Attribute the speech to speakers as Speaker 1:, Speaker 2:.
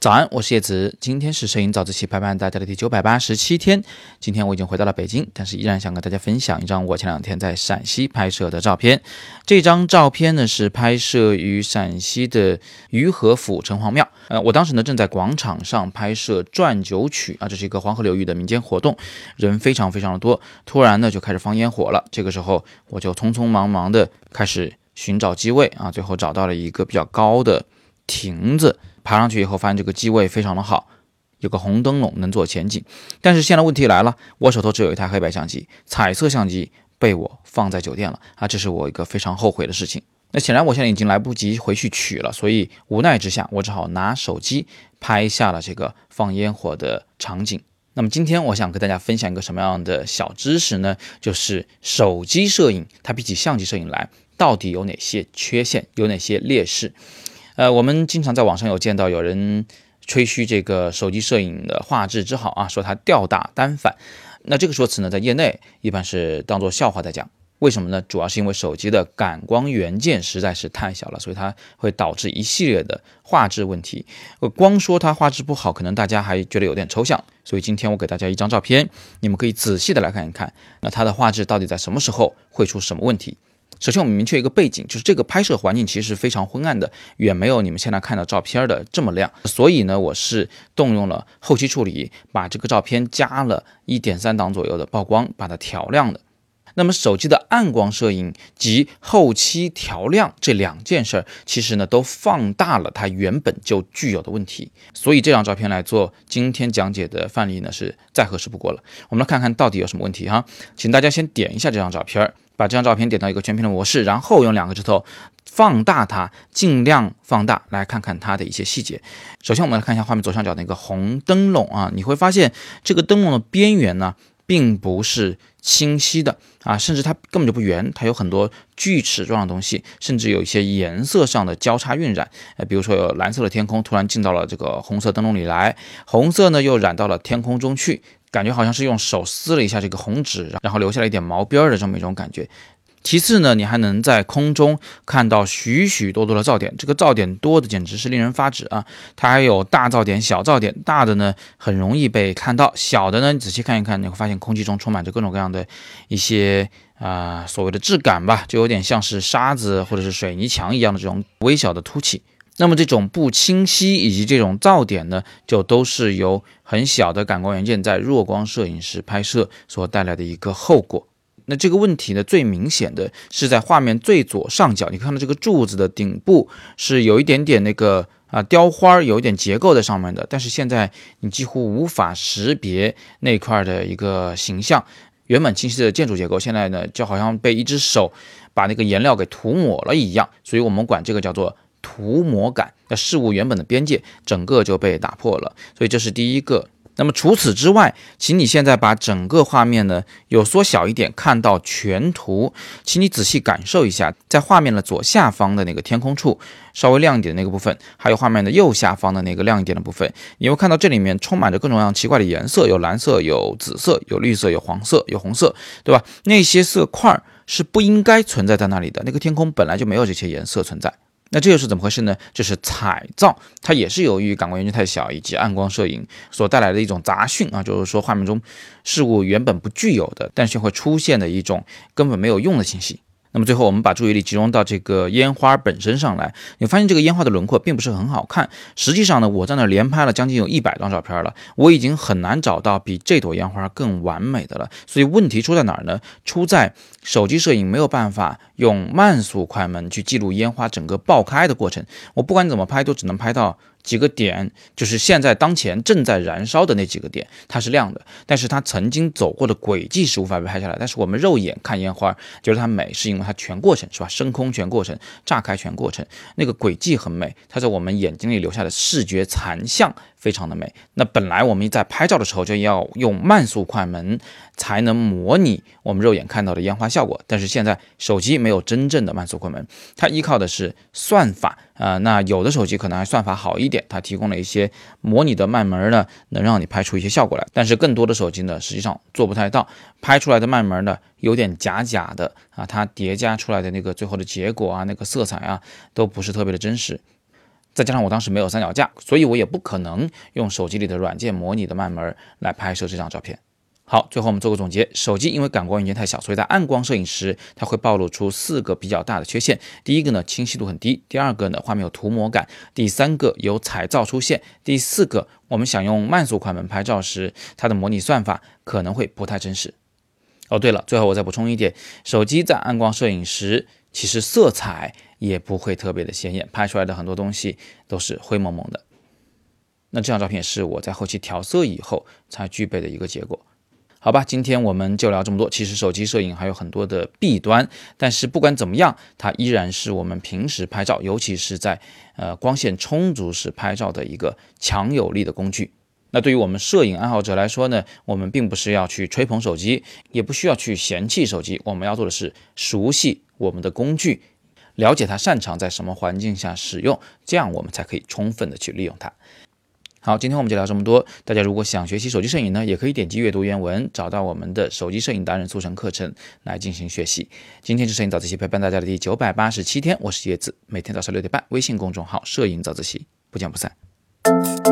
Speaker 1: 早安，我是叶子。今天是摄影早自习陪伴大家的第九百八十七天。今天我已经回到了北京，但是依然想跟大家分享一张我前两天在陕西拍摄的照片。这张照片呢是拍摄于陕西的于和府城隍庙。呃，我当时呢正在广场上拍摄转九曲啊，这是一个黄河流域的民间活动，人非常非常的多。突然呢就开始放烟火了，这个时候我就匆匆忙忙的开始寻找机位啊，最后找到了一个比较高的亭子。爬上去以后，发现这个机位非常的好，有个红灯笼能做前景。但是现在问题来了，我手头只有一台黑白相机，彩色相机被我放在酒店了啊，这是我一个非常后悔的事情。那显然我现在已经来不及回去取了，所以无奈之下，我只好拿手机拍下了这个放烟火的场景。那么今天我想跟大家分享一个什么样的小知识呢？就是手机摄影它比起相机摄影来，到底有哪些缺陷，有哪些劣势？呃，我们经常在网上有见到有人吹嘘这个手机摄影的画质之好啊，说它吊打单反。那这个说辞呢，在业内一般是当做笑话在讲。为什么呢？主要是因为手机的感光元件实在是太小了，所以它会导致一系列的画质问题。呃，光说它画质不好，可能大家还觉得有点抽象。所以今天我给大家一张照片，你们可以仔细的来看一看，那它的画质到底在什么时候会出什么问题？首先，我们明确一个背景，就是这个拍摄环境其实非常昏暗的，远没有你们现在看到照片的这么亮。所以呢，我是动用了后期处理，把这个照片加了一点三档左右的曝光，把它调亮的。那么，手机的暗光摄影及后期调亮这两件事儿，其实呢都放大了它原本就具有的问题。所以这张照片来做今天讲解的范例呢，是再合适不过了。我们来看看到底有什么问题哈，请大家先点一下这张照片。把这张照片点到一个全屏的模式，然后用两个指头放大它，尽量放大，来看看它的一些细节。首先，我们来看一下画面左上角那个红灯笼啊，你会发现这个灯笼的边缘呢，并不是清晰的啊，甚至它根本就不圆，它有很多锯齿状的东西，甚至有一些颜色上的交叉晕染。呃，比如说有蓝色的天空突然进到了这个红色灯笼里来，红色呢又染到了天空中去。感觉好像是用手撕了一下这个红纸，然后留下了一点毛边的这么一种感觉。其次呢，你还能在空中看到许许多多的噪点，这个噪点多的简直是令人发指啊！它还有大噪点、小噪点，大的呢很容易被看到，小的呢你仔细看一看，你会发现空气中充满着各种各样的一些啊所谓的质感吧，就有点像是沙子或者是水泥墙一样的这种微小的凸起。那么这种不清晰以及这种噪点呢，就都是由很小的感光元件在弱光摄影时拍摄所带来的一个后果。那这个问题呢，最明显的是在画面最左上角，你看到这个柱子的顶部是有一点点那个啊雕花，有一点结构在上面的，但是现在你几乎无法识别那块的一个形象，原本清晰的建筑结构，现在呢就好像被一只手把那个颜料给涂抹了一样，所以我们管这个叫做。涂抹感，那事物原本的边界整个就被打破了，所以这是第一个。那么除此之外，请你现在把整个画面呢有缩小一点，看到全图，请你仔细感受一下，在画面的左下方的那个天空处稍微亮一点的那个部分，还有画面的右下方的那个亮一点的部分，你会看到这里面充满着各种各样奇怪的颜色，有蓝色，有紫色，有绿色，有黄色，有红色，对吧？那些色块是不应该存在在那里的，那个天空本来就没有这些颜色存在。那这又是怎么回事呢？就是彩噪，它也是由于感光元件太小以及暗光摄影所带来的一种杂讯啊，就是说画面中事物原本不具有的，但是会出现的一种根本没有用的信息。那么最后，我们把注意力集中到这个烟花本身上来，你发现这个烟花的轮廓并不是很好看。实际上呢，我在那连拍了将近有一百张照片了，我已经很难找到比这朵烟花更完美的了。所以问题出在哪儿呢？出在手机摄影没有办法用慢速快门去记录烟花整个爆开的过程。我不管怎么拍，都只能拍到。几个点就是现在当前正在燃烧的那几个点，它是亮的，但是它曾经走过的轨迹是无法被拍下来。但是我们肉眼看烟花觉得它美，是因为它全过程是吧？升空全过程，炸开全过程，那个轨迹很美，它在我们眼睛里留下的视觉残像非常的美。那本来我们在拍照的时候就要用慢速快门才能模拟我们肉眼看到的烟花效果，但是现在手机没有真正的慢速快门，它依靠的是算法啊。那有的手机可能还算法好一点，它提供了一些模拟的慢门呢，能让你拍出一些效果来。但是更多的手机呢，实际上做不太到，拍出来的慢门呢有点假假的啊，它叠加出来的那个最后的结果啊，那个色彩啊都不是特别的真实。再加上我当时没有三脚架，所以我也不可能用手机里的软件模拟的慢门来拍摄这张照片。好，最后我们做个总结：手机因为感光元件太小，所以在暗光摄影时它会暴露出四个比较大的缺陷。第一个呢，清晰度很低；第二个呢，画面有涂抹感；第三个有彩噪出现；第四个，我们想用慢速快门拍照时，它的模拟算法可能会不太真实。哦，对了，最后我再补充一点：手机在暗光摄影时，其实色彩。也不会特别的鲜艳，拍出来的很多东西都是灰蒙蒙的。那这张照片是我在后期调色以后才具备的一个结果。好吧，今天我们就聊这么多。其实手机摄影还有很多的弊端，但是不管怎么样，它依然是我们平时拍照，尤其是在呃光线充足时拍照的一个强有力的工具。那对于我们摄影爱好者来说呢，我们并不是要去吹捧手机，也不需要去嫌弃手机，我们要做的是熟悉我们的工具。了解它擅长在什么环境下使用，这样我们才可以充分的去利用它。好，今天我们就聊这么多。大家如果想学习手机摄影呢，也可以点击阅读原文，找到我们的手机摄影达人速成课程来进行学习。今天是摄影早自习陪伴大家的第九百八十七天，我是叶子，每天早上六点半，微信公众号“摄影早自习”，不见不散。